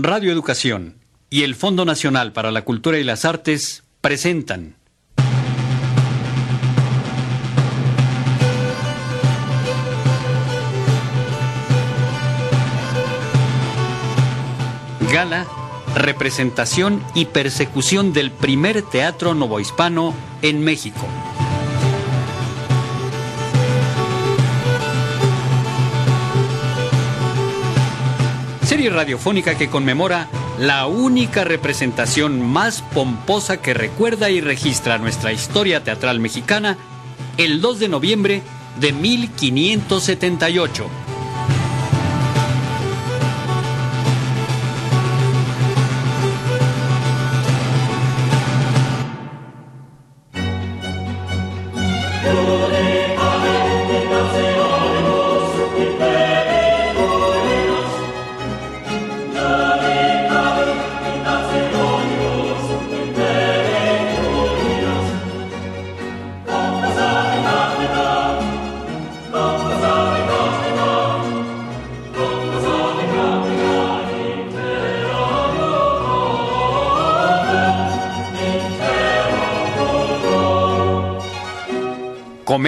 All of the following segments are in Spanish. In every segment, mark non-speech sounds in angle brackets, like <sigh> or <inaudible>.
Radio Educación y el Fondo Nacional para la Cultura y las Artes presentan Gala, representación y persecución del primer teatro novohispano en México. Serie radiofónica que conmemora la única representación más pomposa que recuerda y registra nuestra historia teatral mexicana el 2 de noviembre de 1578.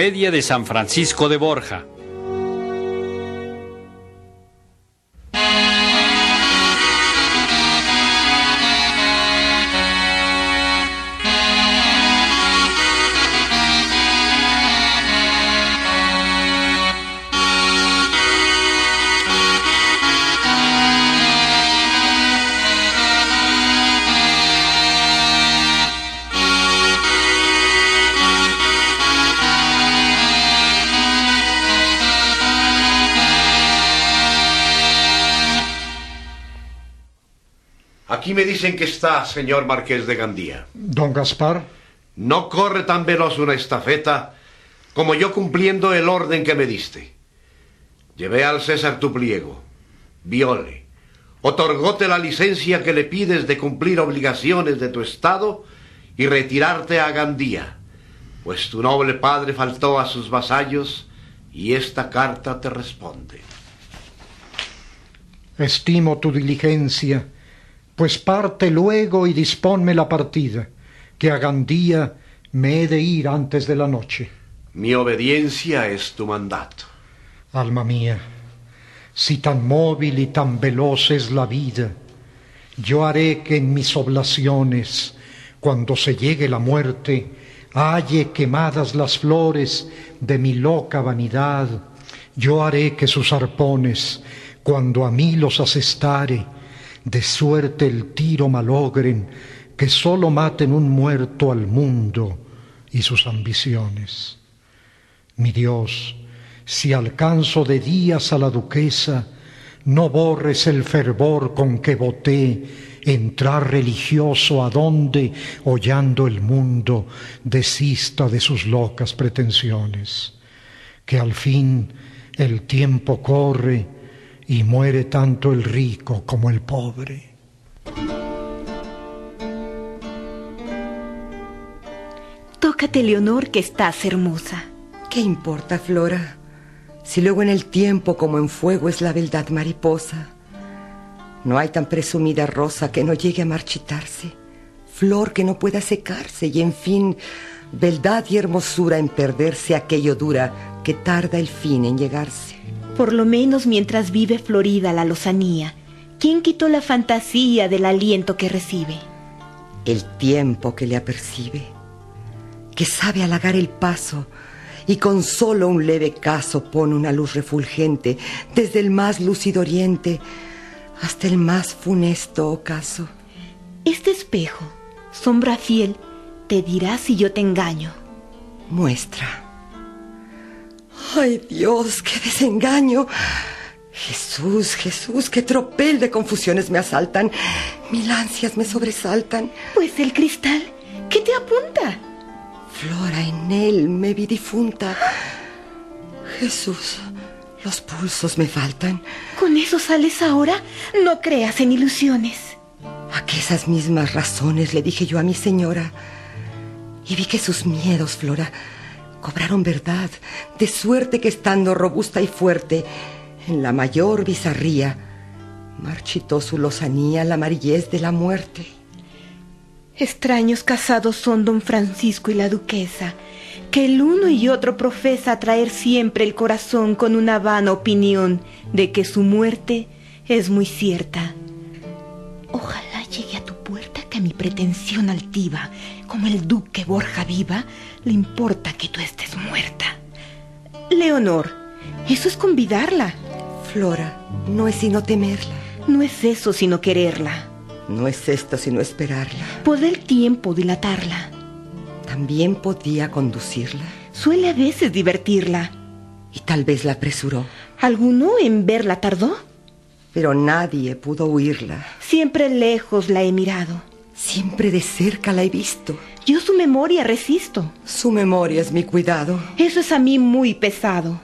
Comedia de San Francisco de Borja. Aquí me dicen que está, señor Marqués de Gandía. Don Gaspar. No corre tan veloz una estafeta como yo cumpliendo el orden que me diste. Llevé al César tu pliego, viole, otorgóte la licencia que le pides de cumplir obligaciones de tu estado y retirarte a Gandía, pues tu noble padre faltó a sus vasallos y esta carta te responde. Estimo tu diligencia pues parte luego y disponme la partida, que a Gandía me he de ir antes de la noche. Mi obediencia es tu mandato. Alma mía, si tan móvil y tan veloz es la vida, yo haré que en mis oblaciones, cuando se llegue la muerte, halle quemadas las flores de mi loca vanidad. Yo haré que sus arpones, cuando a mí los asestare, de suerte el tiro malogren, que sólo maten un muerto al mundo y sus ambiciones. Mi Dios, si alcanzo de días a la duquesa, no borres el fervor con que voté entrar religioso a donde, hollando el mundo, desista de sus locas pretensiones. Que al fin el tiempo corre, y muere tanto el rico como el pobre. Tócate, Leonor, que estás hermosa. ¿Qué importa, Flora? Si luego en el tiempo como en fuego es la beldad mariposa. No hay tan presumida rosa que no llegue a marchitarse, flor que no pueda secarse y en fin, beldad y hermosura en perderse aquello dura que tarda el fin en llegarse. Por lo menos mientras vive Florida la lozanía, ¿quién quitó la fantasía del aliento que recibe? El tiempo que le apercibe, que sabe halagar el paso y con solo un leve caso pone una luz refulgente desde el más lúcido oriente hasta el más funesto ocaso. Este espejo, sombra fiel, te dirá si yo te engaño. Muestra Ay Dios, qué desengaño. Jesús, Jesús, qué tropel de confusiones me asaltan. Mil ansias me sobresaltan. Pues el cristal, ¿qué te apunta? Flora, en él me vi difunta. Jesús, los pulsos me faltan. ¿Con eso sales ahora? No creas en ilusiones. A que esas mismas razones le dije yo a mi señora. Y vi que sus miedos, Flora, cobraron verdad, de suerte que estando robusta y fuerte, en la mayor bizarría, Marchitó su lozanía la amarillez de la muerte. Extraños casados son don Francisco y la duquesa, que el uno y otro profesa atraer siempre el corazón con una vana opinión de que su muerte es muy cierta. Ojalá llegue a tu que a mi pretensión altiva, como el duque Borja viva, le importa que tú estés muerta. Leonor, eso es convidarla. Flora, no es sino temerla. No es eso sino quererla. No es esto sino esperarla. Poder tiempo dilatarla. También podía conducirla. Suele a veces divertirla. Y tal vez la apresuró. ¿Alguno en verla tardó? Pero nadie pudo huirla. Siempre lejos la he mirado. Siempre de cerca la he visto. Yo su memoria resisto. Su memoria es mi cuidado. Eso es a mí muy pesado.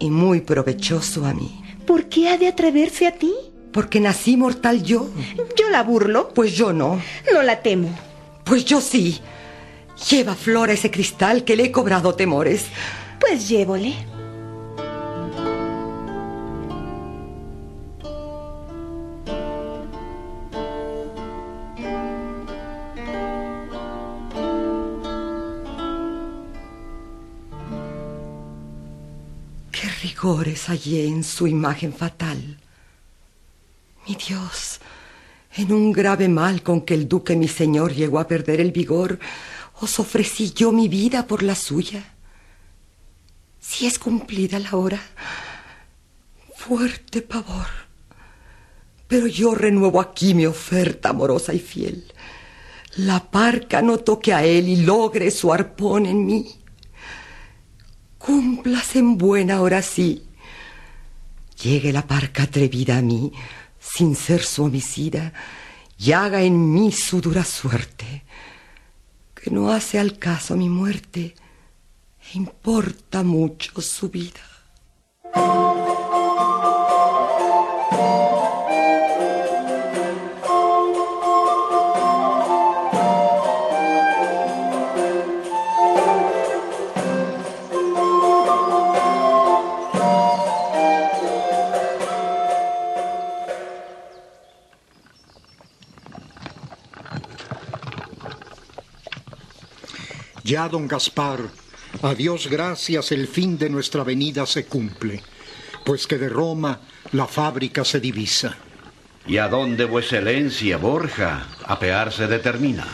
Y muy provechoso a mí. ¿Por qué ha de atreverse a ti? Porque nací mortal yo. Yo la burlo. Pues yo no. No la temo. Pues yo sí. Lleva Flora ese cristal que le he cobrado temores. Pues llévole. Hallé en su imagen fatal. Mi Dios, en un grave mal con que el duque mi señor llegó a perder el vigor, os ofrecí yo mi vida por la suya. Si es cumplida la hora, fuerte pavor. Pero yo renuevo aquí mi oferta amorosa y fiel. La parca no toque a él y logre su arpón en mí. Cumplas en buena hora sí. Llegue la parca atrevida a mí, sin ser su homicida, y haga en mí su dura suerte, que no hace al caso mi muerte, e importa mucho su vida. Ya, don Gaspar, a Dios gracias el fin de nuestra venida se cumple, pues que de Roma la fábrica se divisa. ¿Y a dónde vuesa excelencia, Borja, apearse determina?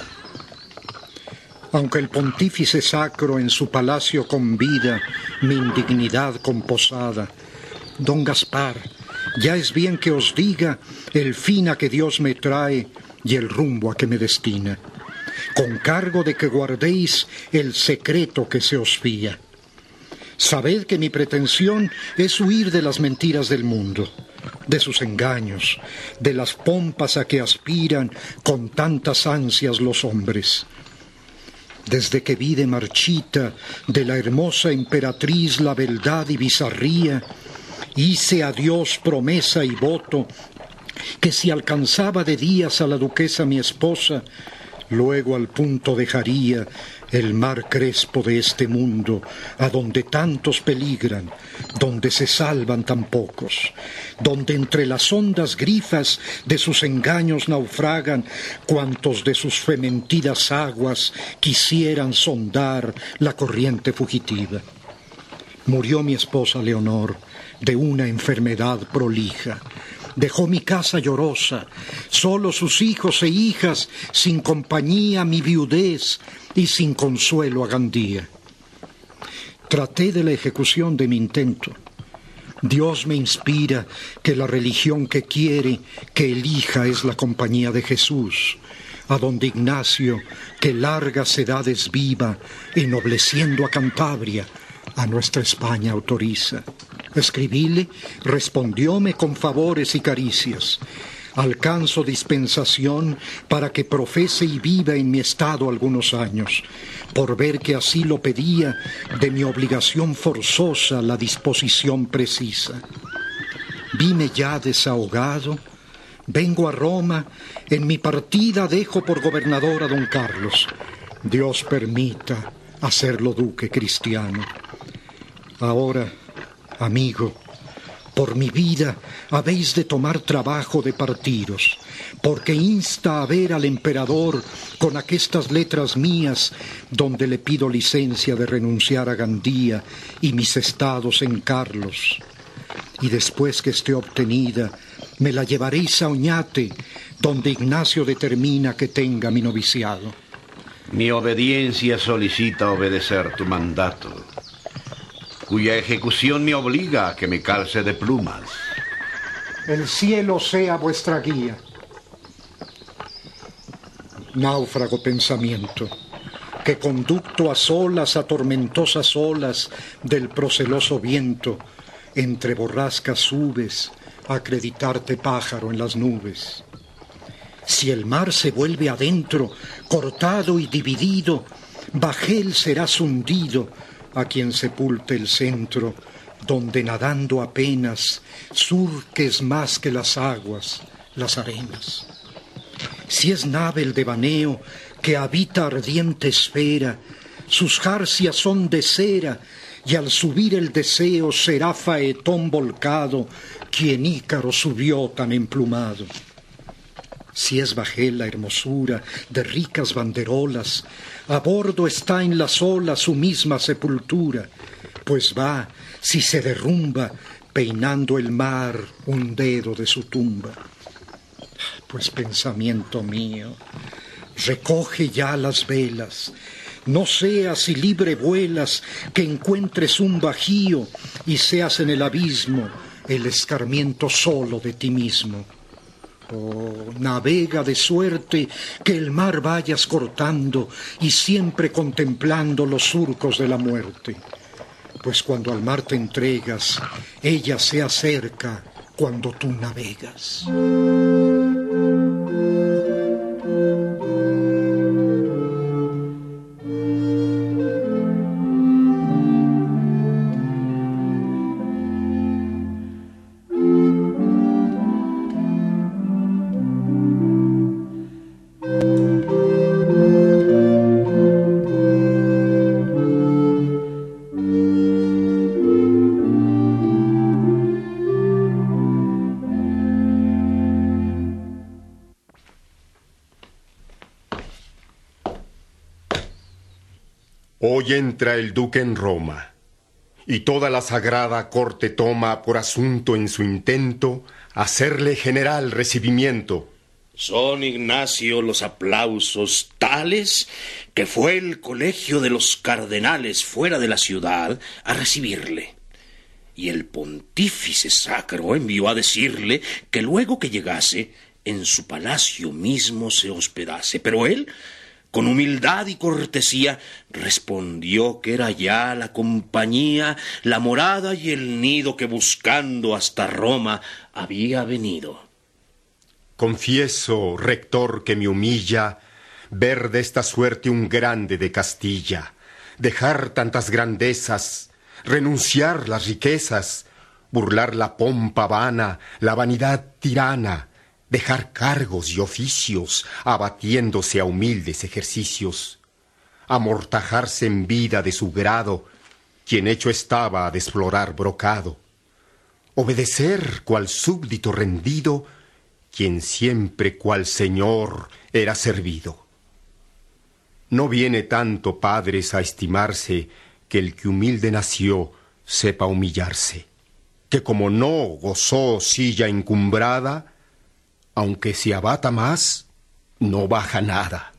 Aunque el pontífice sacro en su palacio convida mi indignidad composada, don Gaspar, ya es bien que os diga el fin a que Dios me trae y el rumbo a que me destina, con cargo de que guardéis el secreto que se os fía. Sabed que mi pretensión es huir de las mentiras del mundo, de sus engaños, de las pompas a que aspiran con tantas ansias los hombres. Desde que vi de marchita de la hermosa emperatriz la beldad y bizarría, hice a Dios promesa y voto que si alcanzaba de días a la duquesa mi esposa, luego al punto dejaría el mar crespo de este mundo, a donde tantos peligran, donde se salvan tan pocos, donde entre las hondas grifas de sus engaños naufragan cuantos de sus fementidas aguas quisieran sondar la corriente fugitiva. Murió mi esposa Leonor de una enfermedad prolija. Dejó mi casa llorosa, solo sus hijos e hijas, sin compañía mi viudez y sin consuelo a Gandía. Traté de la ejecución de mi intento. Dios me inspira que la religión que quiere que elija es la compañía de Jesús, a donde Ignacio, que largas edades viva, ennobleciendo a Cantabria, a nuestra España autoriza. Escribíle, respondióme con favores y caricias. Alcanzo dispensación para que profese y viva en mi estado algunos años, por ver que así lo pedía de mi obligación forzosa la disposición precisa. Vime ya desahogado, vengo a Roma, en mi partida dejo por gobernador a don Carlos. Dios permita hacerlo duque cristiano. Ahora, amigo, por mi vida habéis de tomar trabajo de partiros, porque insta a ver al emperador con aquestas letras mías, donde le pido licencia de renunciar a Gandía y mis estados en Carlos. Y después que esté obtenida, me la llevaréis a Oñate, donde Ignacio determina que tenga mi noviciado. Mi obediencia solicita obedecer tu mandato cuya ejecución me obliga a que me calce de plumas. El cielo sea vuestra guía. Náufrago pensamiento, que conducto a solas, a tormentosas olas del proceloso viento, entre borrascas subes, acreditarte pájaro en las nubes. Si el mar se vuelve adentro, cortado y dividido, bajel serás hundido, a quien sepulte el centro, donde nadando apenas surques más que las aguas, las arenas. Si es nave el devaneo que habita ardiente esfera, sus jarcias son de cera, y al subir el deseo será faetón volcado, quien Ícaro subió tan emplumado. Si es bajel la hermosura de ricas banderolas, a bordo está en las olas su misma sepultura, pues va, si se derrumba, peinando el mar un dedo de su tumba. Pues pensamiento mío, recoge ya las velas, no seas si libre vuelas que encuentres un bajío y seas en el abismo el escarmiento solo de ti mismo. Oh, navega de suerte que el mar vayas cortando y siempre contemplando los surcos de la muerte. Pues cuando al mar te entregas, ella se acerca cuando tú navegas. Entra el duque en Roma, y toda la sagrada corte toma por asunto en su intento hacerle general recibimiento. Son Ignacio los aplausos tales que fue el colegio de los cardenales fuera de la ciudad a recibirle. Y el pontífice sacro envió a decirle que luego que llegase, en su palacio mismo se hospedase. Pero él con humildad y cortesía, respondió que era ya la compañía, la morada y el nido que buscando hasta Roma había venido. Confieso, rector, que me humilla ver de esta suerte un grande de Castilla, dejar tantas grandezas, renunciar las riquezas, burlar la pompa vana, la vanidad tirana, dejar cargos y oficios, abatiéndose a humildes ejercicios, amortajarse en vida de su grado, quien hecho estaba a desflorar brocado, obedecer cual súbdito rendido, quien siempre cual señor era servido. No viene tanto, padres, a estimarse que el que humilde nació sepa humillarse, que como no gozó silla encumbrada, aunque se abata más, no baja nada.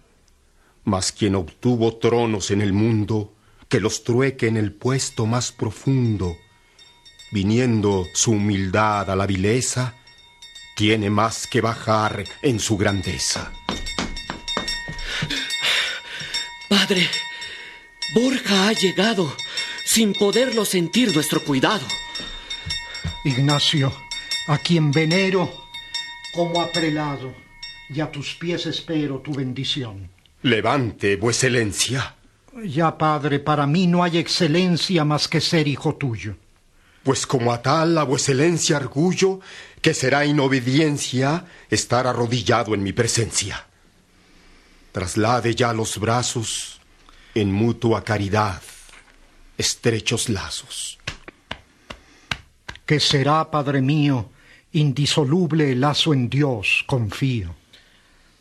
Mas quien obtuvo tronos en el mundo, que los trueque en el puesto más profundo, viniendo su humildad a la vileza, tiene más que bajar en su grandeza. Padre, Borja ha llegado sin poderlo sentir nuestro cuidado. Ignacio, a quien venero, como a prelado, y a tus pies espero tu bendición. Levante, vuecencia. Ya, padre, para mí no hay excelencia más que ser hijo tuyo. Pues como a tal a vuecencia orgullo, que será inobediencia estar arrodillado en mi presencia. Traslade ya los brazos en mutua caridad, estrechos lazos. que será, Padre mío, indisoluble el lazo en Dios, confío.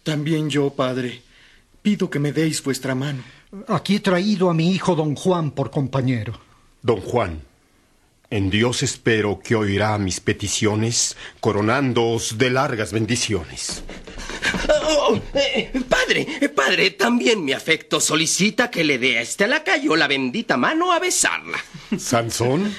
También yo, Padre, pido que me deis vuestra mano. Aquí he traído a mi hijo don Juan por compañero. Don Juan, en Dios espero que oirá mis peticiones, coronándoos de largas bendiciones. Oh, eh, padre, eh, padre, también mi afecto solicita que le dé a este lacayo la bendita mano a besarla. ¿Sansón?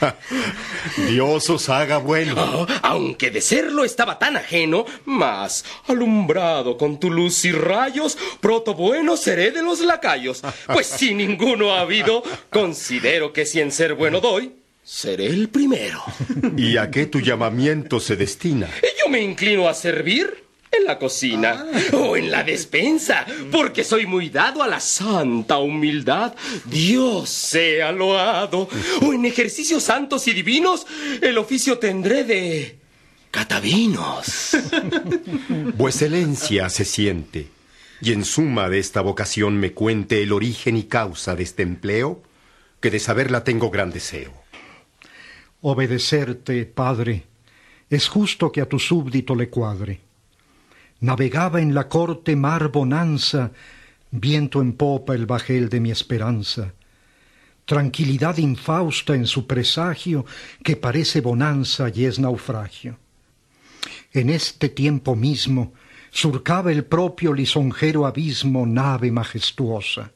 <laughs> Dios os haga bueno. Oh, aunque de serlo estaba tan ajeno, mas alumbrado con tu luz y rayos, proto bueno seré de los lacayos. Pues si ninguno ha habido, considero que si en ser bueno doy, seré el primero. <laughs> ¿Y a qué tu llamamiento se destina? Yo me inclino a servir en la cocina o en la despensa, porque soy muy dado a la santa humildad. Dios sea loado. O en ejercicios santos y divinos, el oficio tendré de catavinos. <laughs> Vueselencia se siente, y en suma de esta vocación me cuente el origen y causa de este empleo, que de saberla tengo gran deseo. Obedecerte, Padre, es justo que a tu súbdito le cuadre Navegaba en la corte mar bonanza, viento en popa el bajel de mi esperanza. Tranquilidad infausta en su presagio, que parece bonanza y es naufragio. En este tiempo mismo surcaba el propio lisonjero abismo nave majestuosa.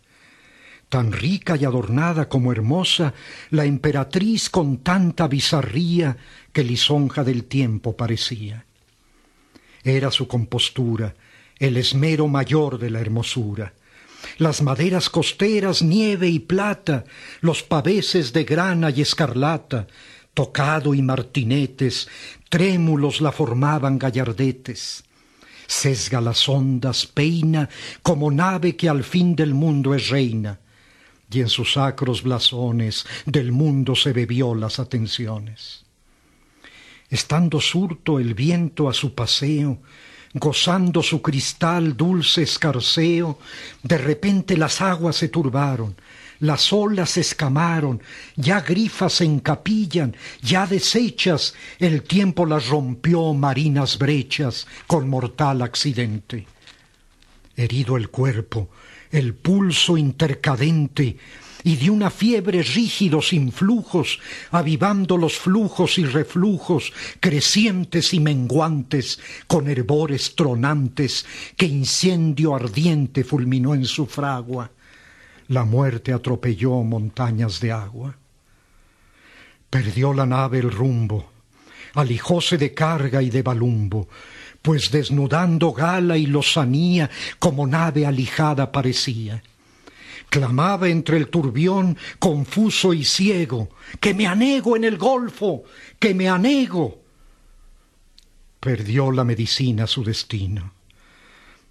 Tan rica y adornada como hermosa, la emperatriz con tanta bizarría que lisonja del tiempo parecía era su compostura, el esmero mayor de la hermosura. Las maderas costeras, nieve y plata, los paveses de grana y escarlata, tocado y martinetes, trémulos la formaban gallardetes. Sesga las ondas, peina, como nave que al fin del mundo es reina, y en sus sacros blasones del mundo se bebió las atenciones estando surto el viento a su paseo, gozando su cristal dulce escarceo, de repente las aguas se turbaron, las olas se escamaron, ya grifas se encapillan, ya deshechas, el tiempo las rompió marinas brechas con mortal accidente. Herido el cuerpo, el pulso intercadente, y de una fiebre rígidos influjos, avivando los flujos y reflujos, crecientes y menguantes, con hervores tronantes, que incendio ardiente fulminó en su fragua. La muerte atropelló montañas de agua. Perdió la nave el rumbo, alijóse de carga y de balumbo, pues desnudando gala y lozanía, como nave alijada parecía clamaba entre el turbión confuso y ciego, que me anego en el golfo, que me anego. Perdió la medicina su destino.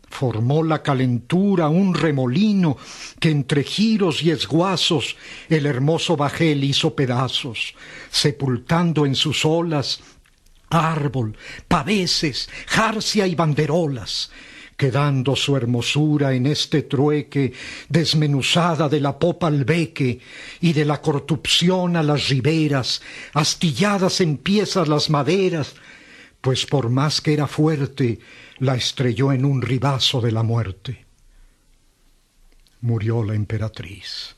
Formó la calentura un remolino que entre giros y esguazos el hermoso bajel hizo pedazos, sepultando en sus olas árbol, paveses, jarcia y banderolas, quedando su hermosura en este trueque desmenuzada de la popa al beque y de la cortupción a las riberas, astilladas en piezas las maderas, pues por más que era fuerte, la estrelló en un ribazo de la muerte. Murió la emperatriz,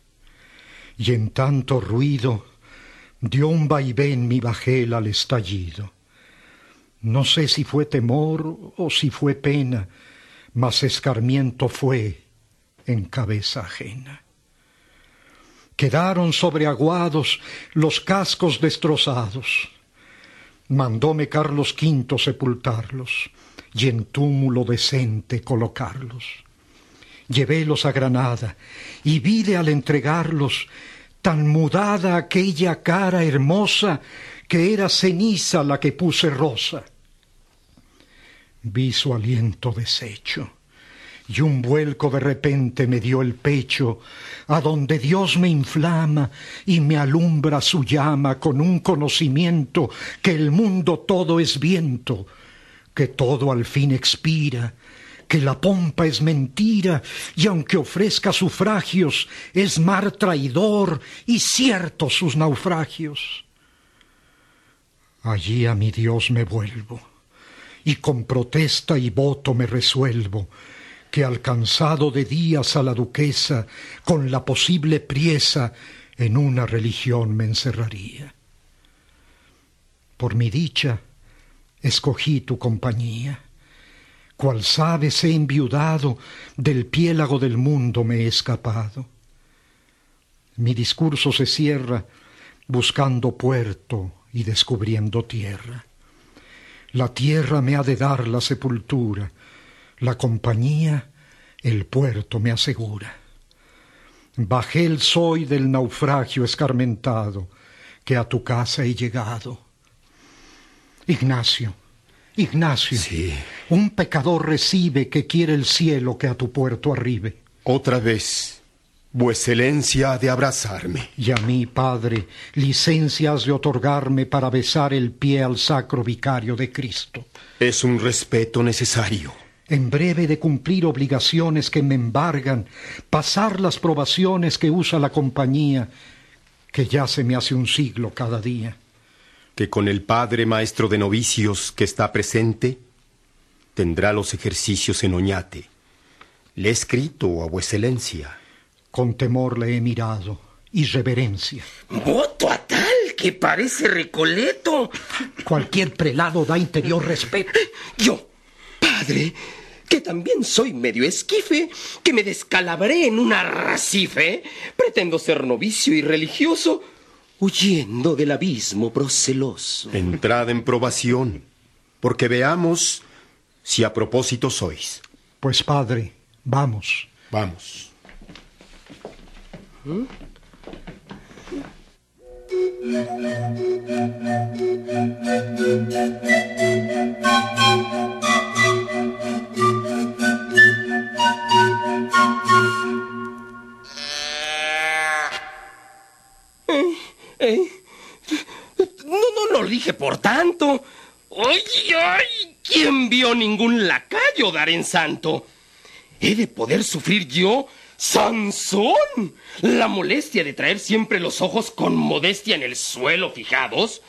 y en tanto ruido dio un vaivén mi bajel al estallido. No sé si fue temor o si fue pena, mas escarmiento fue en cabeza ajena. Quedaron sobreaguados los cascos destrozados. Mandóme Carlos V sepultarlos y en túmulo decente colocarlos. Llevélos a Granada y vide al entregarlos tan mudada aquella cara hermosa que era ceniza la que puse rosa Vi su aliento deshecho, y un vuelco de repente me dio el pecho, a donde Dios me inflama y me alumbra su llama con un conocimiento que el mundo todo es viento, que todo al fin expira, que la pompa es mentira, y aunque ofrezca sufragios, es mar traidor y cierto sus naufragios. Allí a mi Dios me vuelvo, y con protesta y voto me resuelvo, que alcanzado de días a la duquesa, con la posible priesa, en una religión me encerraría. Por mi dicha, escogí tu compañía. Cual sabes he enviudado, del piélago del mundo me he escapado. Mi discurso se cierra buscando puerto y descubriendo tierra. La tierra me ha de dar la sepultura, la compañía el puerto me asegura. Bajel soy del naufragio escarmentado, que a tu casa he llegado. Ignacio, Ignacio, Sí. un pecador recibe que quiere el cielo que a tu puerto arribe. Otra vez, vueselencia ha de abrazarme. Y a mí, Padre, licencia has de otorgarme para besar el pie al sacro vicario de Cristo. Es un respeto necesario. En breve de cumplir obligaciones que me embargan, pasar las probaciones que usa la compañía, que ya se me hace un siglo cada día. que con el padre maestro de novicios que está presente, tendrá los ejercicios en Oñate. Le he escrito a vueselencia. Con temor le he mirado y reverencia. Voto a tal que parece recoleto. Cualquier prelado da interior respeto. Yo, padre, que también soy medio esquife, que me descalabré en un arracife, pretendo ser novicio y religioso, huyendo del abismo proceloso. Entrad en probación, porque veamos si a propósito sois. Pues Padre, vamos. Vamos. No, no lo dije por tanto. ¡Ay, ay! ¿Quién vio ningún lacayo dar en santo? ¿He de poder sufrir yo, Sansón, la molestia de traer siempre los ojos con modestia en el suelo fijados?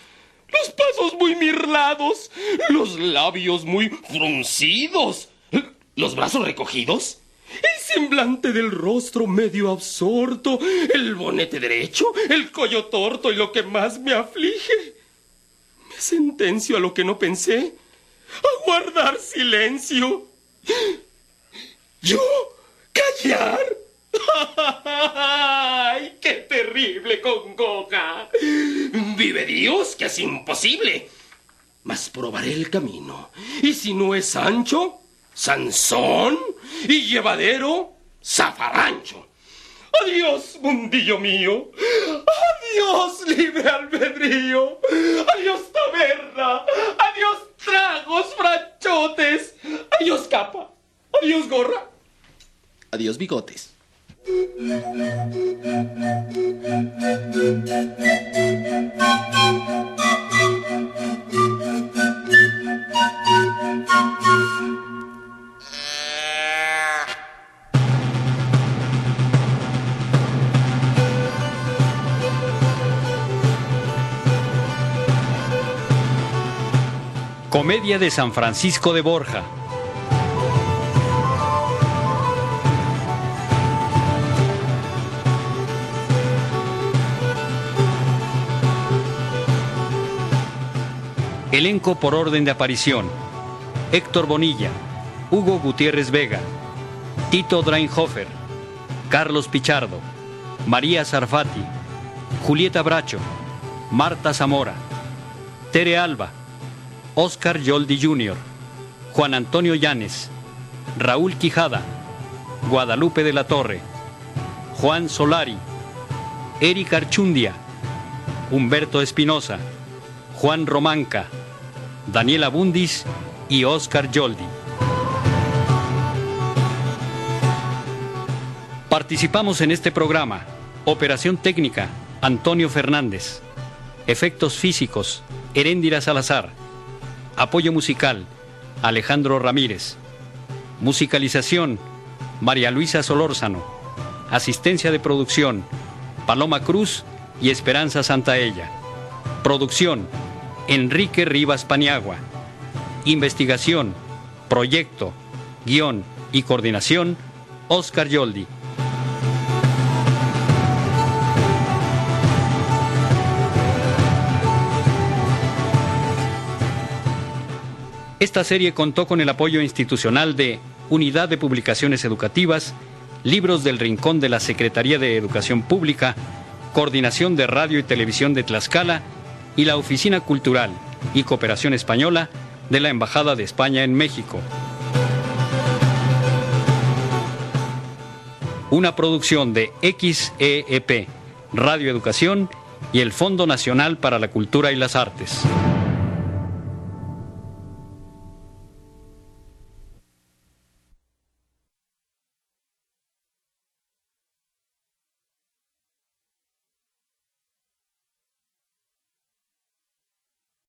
Los pasos muy mirlados, los labios muy fruncidos, los brazos recogidos, el semblante del rostro medio absorto, el bonete derecho, el cuello torto y lo que más me aflige. Me sentencio a lo que no pensé, a guardar silencio. ¿Yo? <laughs> ¡Ay, qué terrible congoja! Vive Dios, que es imposible. Mas probaré el camino. Y si no es Sancho, Sansón y llevadero, zafarrancho. Adiós, mundillo mío. Adiós, libre albedrío. Adiós, taberna. Adiós, tragos, franchotes. Adiós, capa. Adiós, gorra. Adiós, bigotes. Comedia de San Francisco de Borja. Elenco por orden de aparición. Héctor Bonilla, Hugo Gutiérrez Vega, Tito Drainhofer, Carlos Pichardo, María Sarfati, Julieta Bracho, Marta Zamora, Tere Alba, Oscar Yoldi Jr., Juan Antonio Llanes, Raúl Quijada, Guadalupe de la Torre, Juan Solari, Eric Archundia, Humberto Espinosa, Juan Romanca, Daniela Bundis y Oscar Yoldi. Participamos en este programa. Operación técnica, Antonio Fernández. Efectos físicos, Heréndira Salazar. Apoyo musical, Alejandro Ramírez. Musicalización, María Luisa Solórzano. Asistencia de producción, Paloma Cruz y Esperanza Santaella. Producción, Enrique Rivas Paniagua. Investigación, proyecto, guion y coordinación, Oscar Yoldi. Esta serie contó con el apoyo institucional de Unidad de Publicaciones Educativas, Libros del Rincón de la Secretaría de Educación Pública, Coordinación de Radio y Televisión de Tlaxcala y la Oficina Cultural y Cooperación Española de la Embajada de España en México. Una producción de XEEP, Radio Educación y el Fondo Nacional para la Cultura y las Artes.